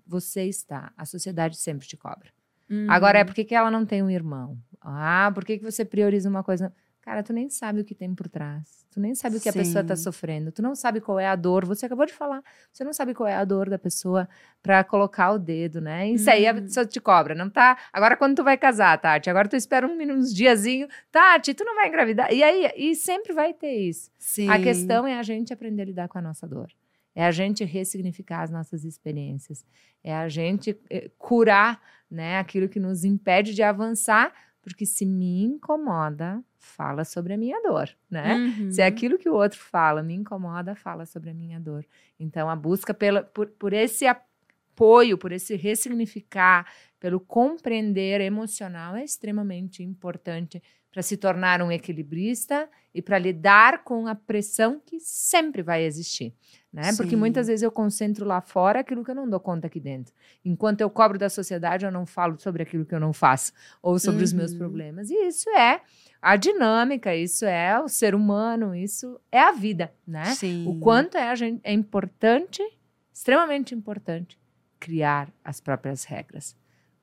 você está, a sociedade sempre te cobra. Uhum. Agora, é por que ela não tem um irmão? Ah, por que, que você prioriza uma coisa? Cara, tu nem sabe o que tem por trás. Tu nem sabe o que Sim. a pessoa está sofrendo. Tu não sabe qual é a dor. Você acabou de falar. Você não sabe qual é a dor da pessoa para colocar o dedo, né? Isso uhum. aí a uhum. pessoa te cobra, não tá? Agora quando tu vai casar, Tati? Agora tu espera um, uns diazinho. Tati, tu não vai engravidar. E aí, e sempre vai ter isso. Sim. A questão é a gente aprender a lidar com a nossa dor. É a gente ressignificar as nossas experiências. É a gente eh, curar, né, aquilo que nos impede de avançar Porque se me incomoda, fala sobre a minha dor, né? Uhum. Se é aquilo que o outro fala me incomoda, fala sobre a minha dor. Então, a busca pela, por, por esse apoio, por esse ressignificar, pelo compreender emocional é extremamente importante para se tornar um equilibrista e para lidar com a pressão que sempre vai existir, né? Porque Sim. muitas vezes eu concentro lá fora aquilo que eu não dou conta aqui dentro. Enquanto eu cobro da sociedade, eu não falo sobre aquilo que eu não faço ou sobre os meus Uhum. problemas. E isso é a dinâmica, isso é o ser humano, isso é a vida, né? Sim. O quanto é, gente, é importante, extremamente importante, criar as próprias regras.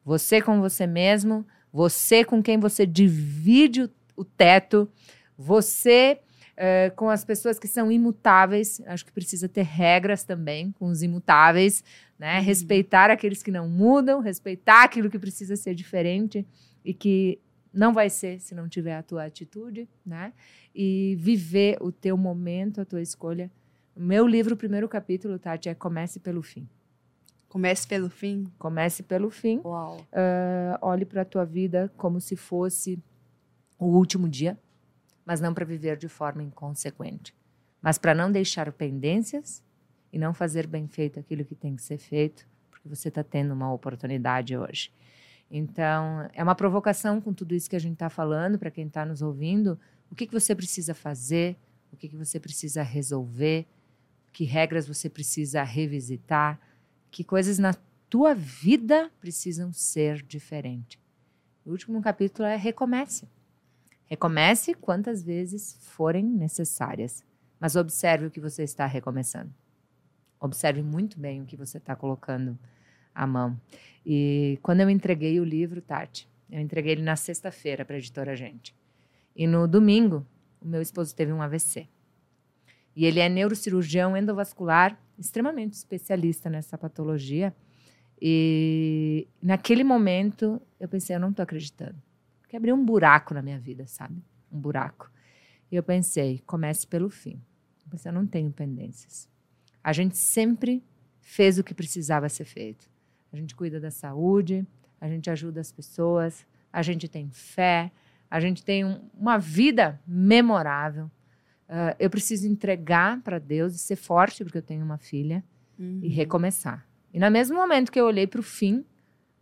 Você com você mesmo, você com quem você divide o, o teto, você eh, com as pessoas que são imutáveis. Acho que precisa ter regras também com os imutáveis, né? Uhum. Respeitar aqueles que não mudam, respeitar aquilo que precisa ser diferente e que não vai ser se não tiver a tua atitude, né? E viver o teu momento, a tua escolha. Meu livro, o primeiro capítulo, Tati, é Comece pelo fim. Comece pelo fim. Comece pelo fim. Uau. Uh, olhe para a tua vida como se fosse o último dia, mas não para viver de forma inconsequente, mas para não deixar pendências e não fazer bem feito aquilo que tem que ser feito, porque você está tendo uma oportunidade hoje. Então, é uma provocação com tudo isso que a gente está falando, para quem está nos ouvindo, o que, que você precisa fazer, o que, que você precisa resolver, que regras você precisa revisitar, que coisas na tua vida precisam ser diferentes. O último capítulo é recomece. Recomece quantas vezes forem necessárias, mas observe o que você está recomeçando. Observe muito bem o que você está colocando à mão. E quando eu entreguei o livro, Tati, eu entreguei ele na sexta-feira para a editora Gente. E no domingo, o meu esposo teve um AVC. E ele é neurocirurgião endovascular, extremamente especialista nessa patologia. E naquele momento eu pensei, eu não estou acreditando. Porque abriu um buraco na minha vida, sabe? Um buraco. E eu pensei, comece pelo fim. Eu pensei, eu não tenho pendências. A gente sempre fez o que precisava ser feito. A gente cuida da saúde, a gente ajuda as pessoas, a gente tem fé, a gente tem um, uma vida memorável. Uh, eu preciso entregar para Deus e ser forte, porque eu tenho uma filha, Uhum. e recomeçar. E no mesmo momento que eu olhei para o fim,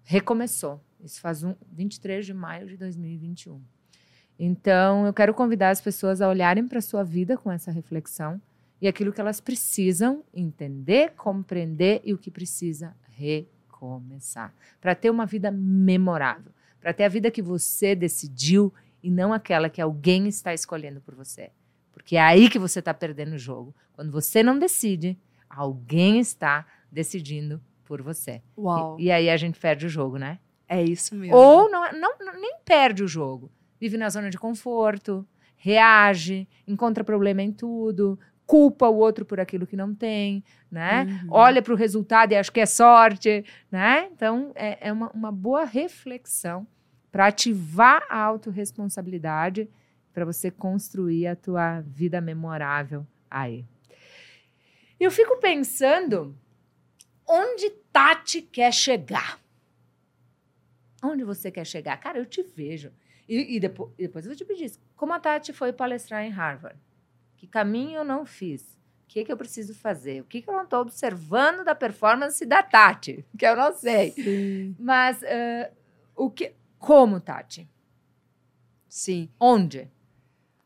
recomeçou. Isso faz um, 23 de maio de 2021. Então, eu quero convidar as pessoas a olharem para a sua vida com essa reflexão e aquilo que elas precisam entender, compreender e o que precisa recomeçar. Para ter uma vida memorável. Para ter a vida que você decidiu e não aquela que alguém está escolhendo por você. Porque é aí que você está perdendo o jogo. Quando você não decide, alguém está decidindo por você. Uau. E, e aí a gente perde o jogo, né? É isso mesmo. Ou não, não, nem perde o jogo. Vive na zona de conforto, reage, encontra problema em tudo, culpa o outro por aquilo que não tem, né? Uhum. Olha para o resultado e acha que é sorte, né? Então, é, é uma, uma boa reflexão para ativar a autorresponsabilidade para você construir a tua vida memorável aí. Eu fico pensando onde Tati quer chegar. Onde você quer chegar? Cara, eu te vejo. E, e depois, e depois eu vou te pedir isso. Como a Tati foi palestrar em Harvard? Que caminho eu não fiz? O que, que eu preciso fazer? O que, que eu não estou observando da performance da Tati? Que eu não sei. Sim. Mas eh, o que. Como, Tati? Sim. Onde?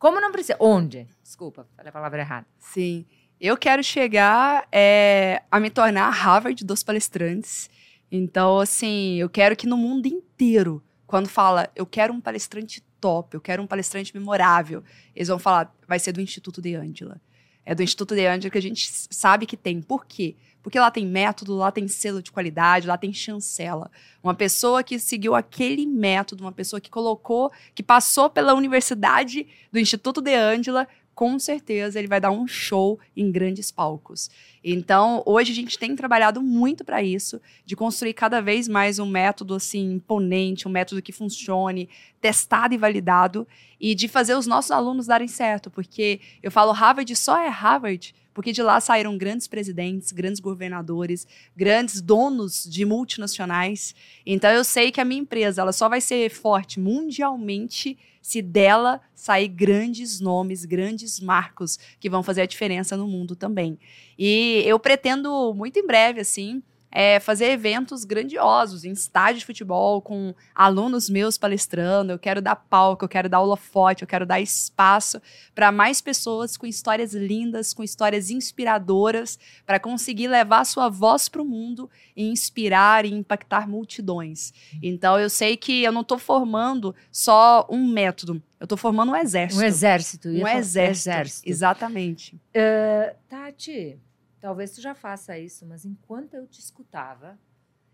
Como não precisa? Onde? Desculpa, falei a palavra errada. Sim. Eu quero chegar é, a me tornar a Harvard dos palestrantes. Então, assim, eu quero que no mundo inteiro, quando fala, eu quero um palestrante top, eu quero um palestrante memorável, eles vão falar, vai ser do Instituto de Angela. É do Instituto de Angela que a gente sabe que tem. Por quê? Porque lá tem método, lá tem selo de qualidade, lá tem chancela. Uma pessoa que seguiu aquele método, uma pessoa que colocou, que passou pela universidade do Instituto de Angela, com certeza ele vai dar um show em grandes palcos. Então, hoje a gente tem trabalhado muito para isso, de construir cada vez mais um método assim imponente, um método que funcione, testado e validado, e de fazer os nossos alunos darem certo, porque eu falo Harvard só é Harvard porque de lá saíram grandes presidentes, grandes governadores, grandes donos de multinacionais. Então eu sei que a minha empresa ela só vai ser forte mundialmente se dela sair grandes nomes, grandes marcos que vão fazer a diferença no mundo também. E eu pretendo muito em breve assim é, fazer eventos grandiosos em estádios de futebol com alunos meus palestrando. Eu quero dar palco, eu quero dar holofote, eu quero dar espaço para mais pessoas com histórias lindas, com histórias inspiradoras, para conseguir levar a sua voz para o mundo e inspirar e impactar multidões. Então eu sei que eu não estou formando só um método, eu estou formando um exército. Um exército. Um exército. exército. Exatamente. Uh, Tati, Talvez tu já faça isso, mas enquanto eu te escutava,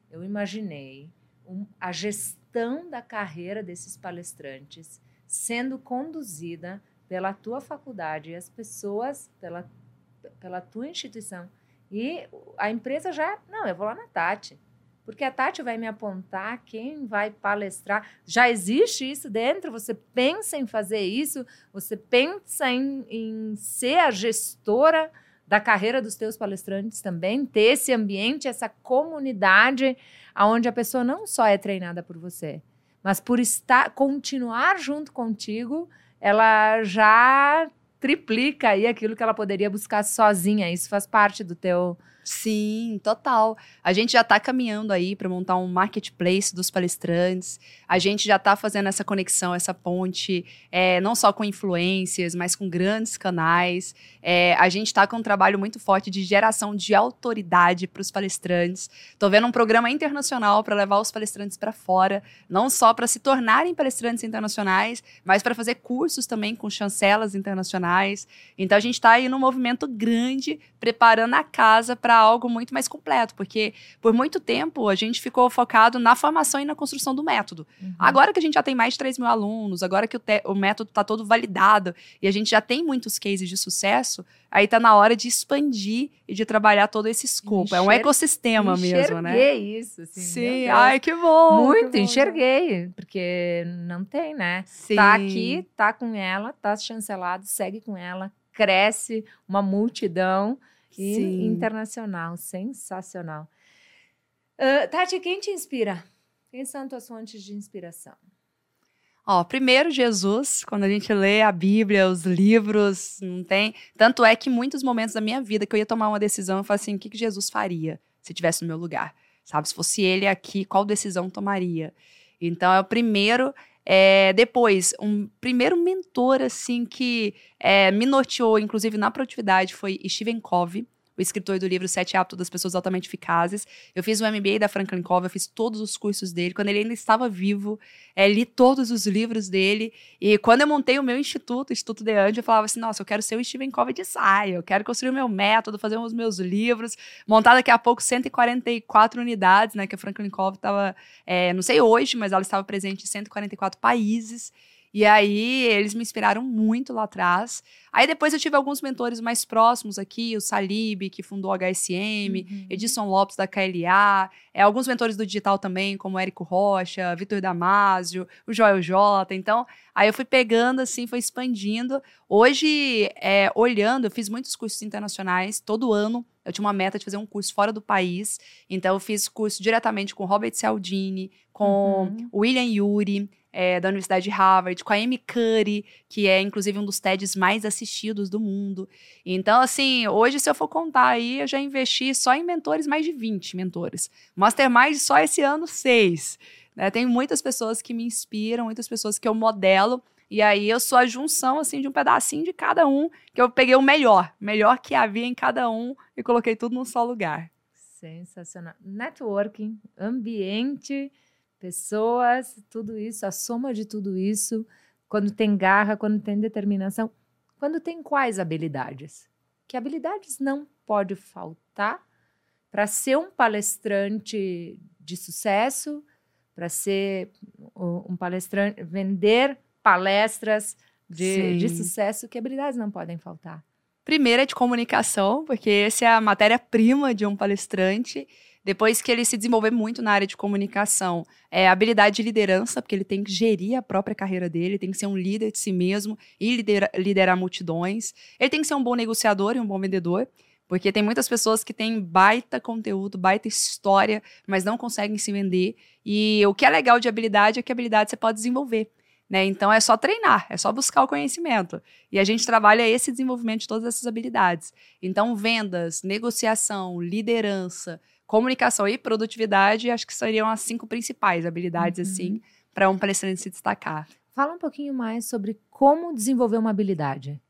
eu imaginei um, a gestão da carreira desses palestrantes sendo conduzida pela tua faculdade e as pessoas pela, pela tua instituição. E a empresa já, não, eu vou lá na Tati, porque a Tati vai me apontar quem vai palestrar. Já existe isso dentro? Você pensa em fazer isso? Você pensa em, em ser a gestora da carreira dos teus palestrantes também, ter esse ambiente, essa comunidade onde a pessoa não só é treinada por você, mas por estar continuar junto contigo, ela já triplica aí aquilo que ela poderia buscar sozinha. Isso faz parte do teu Sim, total. A gente já está caminhando aí para montar um marketplace dos palestrantes. A gente já está fazendo essa conexão, essa ponte, é, não só com influências, mas com grandes canais. É, a gente está com um trabalho muito forte de geração de autoridade para os palestrantes. Estou vendo um programa internacional para levar os palestrantes para fora, não só para se tornarem palestrantes internacionais, mas para fazer cursos também com chancelas internacionais. Então a gente está aí num movimento grande, preparando a casa para algo muito mais completo, porque por muito tempo a gente ficou focado na formação e na construção do método. Uhum. Agora que a gente já tem mais de 3 mil alunos, agora que o, o método está todo validado e a gente já tem muitos cases de sucesso, aí está na hora de expandir e de trabalhar todo esse escopo. Enxer... É um ecossistema mesmo, né? Enxerguei isso. Assim, Sim, ai, que bom. Muito, que bom. enxerguei, porque não tem, né? Sim. Tá aqui, tá com ela, tá chancelado, segue com ela, cresce uma multidão Sim. internacional, sensacional. Uh, Tati, quem te inspira? Quem são tuas fontes de inspiração? Ó, primeiro Jesus, quando a gente lê a Bíblia, os livros, não tem. Tanto é que muitos momentos da minha vida que eu ia tomar uma decisão, eu falei assim: o que, que Jesus faria se estivesse no meu lugar? Sabe, se fosse ele aqui, qual decisão tomaria? Então, é o primeiro. É, depois, um primeiro mentor, assim, que é, me norteou, inclusive na produtividade, foi Steven Covey o escritor do livro Sete Hábitos das Pessoas Altamente Eficazes. Eu fiz o MBA da Franklin Covey, eu fiz todos os cursos dele. Quando ele ainda estava vivo, é, li todos os livros dele. E quando eu montei o meu instituto, o Instituto De Ange, eu falava assim, nossa, eu quero ser o Steven Covey de saia, eu quero construir o meu método, fazer os meus livros, montar daqui a pouco 144 unidades, né, que a Franklin Covey estava, é, não sei hoje, mas ela estava presente em 144 países. E aí eles me inspiraram muito lá atrás. Aí depois eu tive alguns mentores mais próximos aqui, o Salib, que fundou a HSM, uhum. Edson Lopes da KLA, é, alguns mentores do digital também, como Érico Rocha, Vitor Damasio, o Joel J. Então, aí eu fui pegando assim, foi expandindo. Hoje, é, olhando, eu fiz muitos cursos internacionais, todo ano eu tinha uma meta de fazer um curso fora do país. Então, eu fiz curso diretamente com Robert Cialdini, com uhum. William Yuri, é, da Universidade de Harvard, com a Amy Curry, que é inclusive um dos TEDs mais assistidos do mundo. Então, assim, hoje, se eu for contar aí, eu já investi só em mentores, mais de 20 mentores. Mastermind só esse ano, seis. Né? Tem muitas pessoas que me inspiram, muitas pessoas que eu modelo. E aí eu sou a junção assim de um pedacinho de cada um, que eu peguei o melhor, melhor que havia em cada um e coloquei tudo num só lugar. Sensacional. Networking, ambiente, pessoas, tudo isso, a soma de tudo isso, quando tem garra, quando tem determinação, quando tem quais habilidades? Que habilidades não pode faltar para ser um palestrante de sucesso, para ser um palestrante, vender palestras de, de, sucesso, que habilidades não podem faltar? Primeiro é de comunicação, porque essa é a matéria-prima de um palestrante. Depois que ele se desenvolver muito na área de comunicação, é habilidade de liderança, porque ele tem que gerir a própria carreira dele, tem que ser um líder de si mesmo e liderar, multidões. Ele tem que ser um bom negociador e um bom vendedor. Porque tem muitas pessoas que têm baita conteúdo, baita história, mas não conseguem se vender. E o que é legal de habilidade é que habilidade você pode desenvolver. Né? Então é só treinar, é só buscar o conhecimento. E a gente trabalha esse desenvolvimento de todas essas habilidades. Então, vendas, negociação, liderança, comunicação e produtividade, acho que seriam as cinco principais habilidades, uhum. assim, para um palestrante se destacar. Fala um pouquinho mais sobre como desenvolver uma habilidade.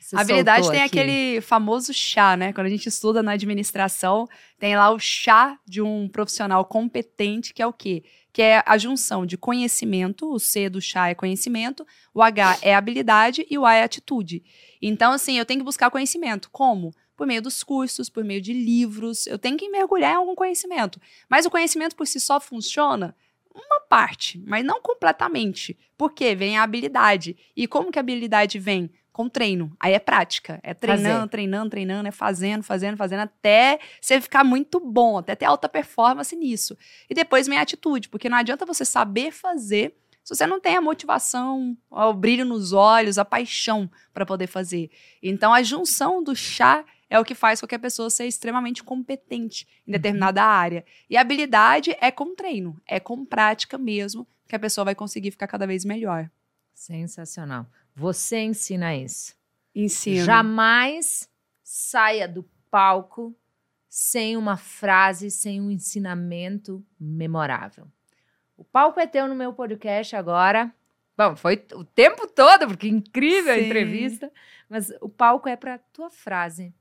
Você a habilidade tem aqui. aquele famoso chá, né? Quando a gente estuda na administração, tem lá o chá de um profissional competente, que é o quê? Que é a junção de conhecimento, o C do chá é conhecimento, o H é habilidade e o A é atitude. Então, assim, eu tenho que buscar conhecimento. Como? Por meio dos cursos, por meio de livros. Eu tenho que mergulhar em algum conhecimento. Mas o conhecimento por si só funciona? Uma parte, mas não completamente. Porque vem a habilidade. E como que a habilidade vem? Com treino. Aí é prática. É treinando, Fazer. treinando, treinando, é fazendo, fazendo, fazendo, até você ficar muito bom, até ter alta performance nisso. E depois vem a atitude, porque não adianta você saber fazer se você não tem a motivação, o brilho nos olhos, a paixão para poder fazer. Então, a junção do chá é o que faz qualquer pessoa ser extremamente competente em uhum. determinada área. E habilidade é com treino, é com prática mesmo que a pessoa vai conseguir ficar cada vez melhor. Sensacional. Você ensina isso. Ensino. Jamais saia do palco sem uma frase, sem um ensinamento memorável. O palco é teu no meu podcast agora. Bom, foi o tempo todo, porque incrível Sim. a entrevista. Mas o palco é para tua frase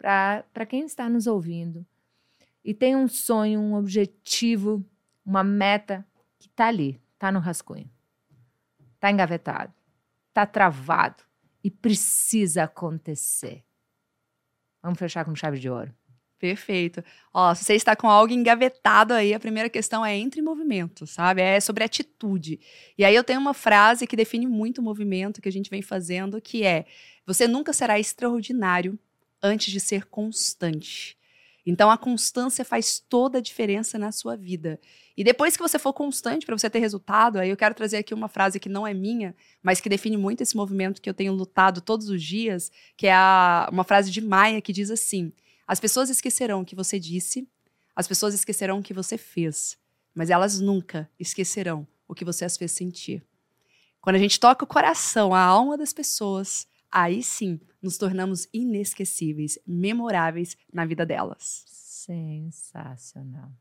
para quem está nos ouvindo e tem um sonho, um objetivo, uma meta que está ali, está no rascunho, está engavetado, está travado e precisa acontecer. Vamos fechar com chave de ouro. Perfeito. Ó, se você está com algo engavetado aí, a primeira questão é entre movimento, sabe? É sobre atitude. E aí eu tenho uma frase que define muito o movimento que a gente vem fazendo, que é: você nunca será extraordinário antes de ser constante. Então a constância faz toda a diferença na sua vida. E depois que você for constante para você ter resultado, aí eu quero trazer aqui uma frase que não é minha, mas que define muito esse movimento que eu tenho lutado todos os dias, que é a, uma frase de Maia que diz assim: As pessoas esquecerão o que você disse, as pessoas esquecerão o que você fez, mas elas nunca esquecerão o que você as fez sentir. Quando a gente toca o coração, a alma das pessoas, aí sim nos tornamos inesquecíveis, memoráveis na vida delas. Sensacional.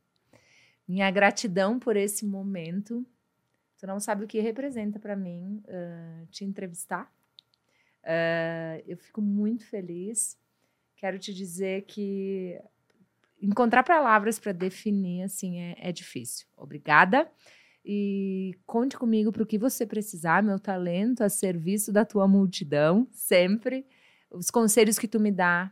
Minha gratidão por esse momento. Tu não sabe o que representa para mim uh, te entrevistar. Uh, eu fico muito feliz. Quero te dizer que encontrar palavras para definir assim é, é difícil. Obrigada. E conte comigo para o que você precisar, meu talento a serviço da tua multidão, sempre. Os conselhos que tu me dá,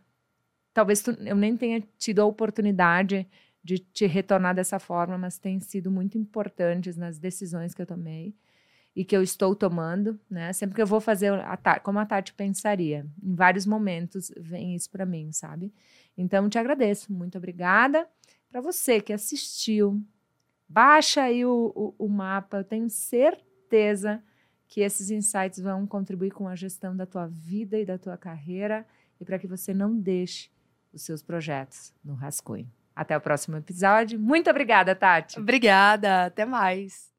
talvez tu, eu nem tenha tido a oportunidade de te retornar dessa forma, mas têm sido muito importantes nas decisões que eu tomei e que eu estou tomando, né? Sempre que eu vou fazer a como a Tati pensaria, em vários momentos vem isso para mim, sabe? Então te agradeço, muito obrigada para você que assistiu, Baixa aí o, o, o mapa, eu tenho certeza que esses insights vão contribuir com a gestão da tua vida e da tua carreira e para que você não deixe os seus projetos no rascunho. Até o próximo episódio. Muito obrigada, Tati. Obrigada, até mais.